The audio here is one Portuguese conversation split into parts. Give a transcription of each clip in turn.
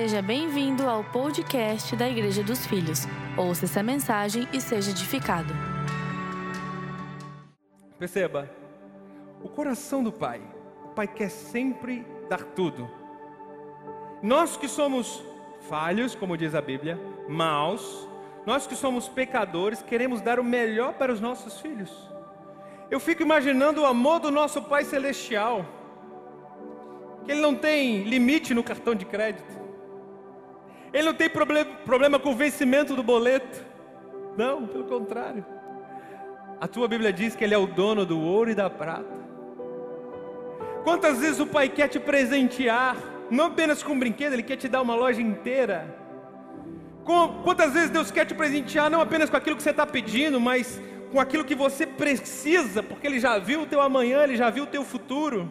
Seja bem-vindo ao podcast da Igreja dos Filhos. Ouça essa mensagem e seja edificado. Perceba, o coração do Pai, o Pai quer sempre dar tudo. Nós que somos falhos, como diz a Bíblia, maus, nós que somos pecadores, queremos dar o melhor para os nossos filhos. Eu fico imaginando o amor do nosso Pai Celestial, que Ele não tem limite no cartão de crédito, Ele não tem problema, problema com o vencimento do boleto, não, pelo contrário. A tua Bíblia diz que Ele é o dono do ouro e da prata. Quantas vezes o Pai quer te presentear, não apenas com um brinquedo, Ele quer te dar uma loja inteira. Quantas vezes Deus quer te presentear, não apenas com aquilo que você está pedindo, mas com aquilo que você precisa, porque Ele já viu o teu amanhã, Ele já viu o teu futuro.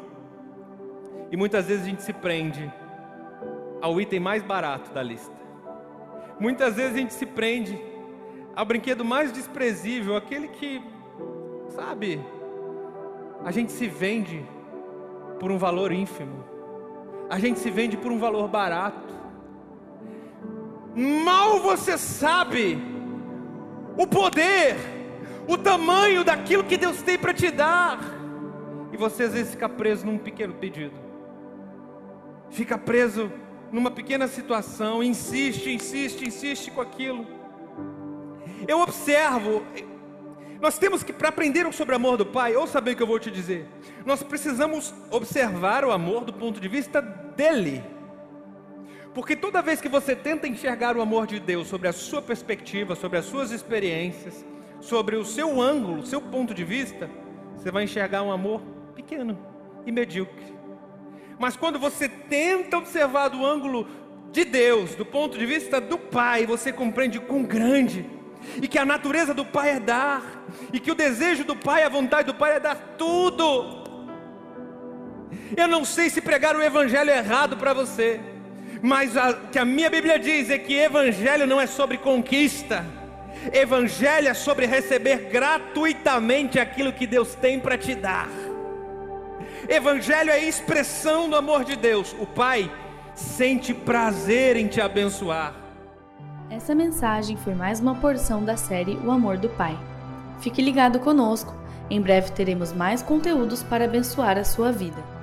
E muitas vezes a gente se prende ao item mais barato da lista. Muitas vezes a gente se prende ao brinquedo mais desprezível, aquele que, sabe, a gente se vende por um valor ínfimo, a gente se vende por um valor barato. Mal você sabe o poder, o tamanho daquilo que Deus tem para te dar, e você às vezes fica preso num pequeno pedido, fica preso numa pequena situação, insiste, insiste, insiste com aquilo. Eu observo, nós temos que, para aprender sobre o amor do Pai, ou saber o que eu vou te dizer, nós precisamos observar o amor do ponto de vista dele. Porque toda vez que você tenta enxergar o amor de Deus sobre a sua perspectiva, sobre as suas experiências, sobre o seu ângulo, seu ponto de vista, você vai enxergar um amor pequeno e medíocre. Mas quando você tenta observar do ângulo de Deus, do ponto de vista do Pai, você compreende quão grande, e que a natureza do Pai é dar, e que o desejo do Pai, a vontade do Pai é dar tudo. Eu não sei se pregar o Evangelho é errado para você, mas o que a minha Bíblia diz é que Evangelho não é sobre conquista, Evangelho é sobre receber gratuitamente aquilo que Deus tem para te dar. Evangelho é expressão do amor de Deus. O Pai sente prazer em te abençoar. Essa mensagem foi mais uma porção da série O Amor do Pai. Fique ligado conosco. Em breve teremos mais conteúdos para abençoar a sua vida.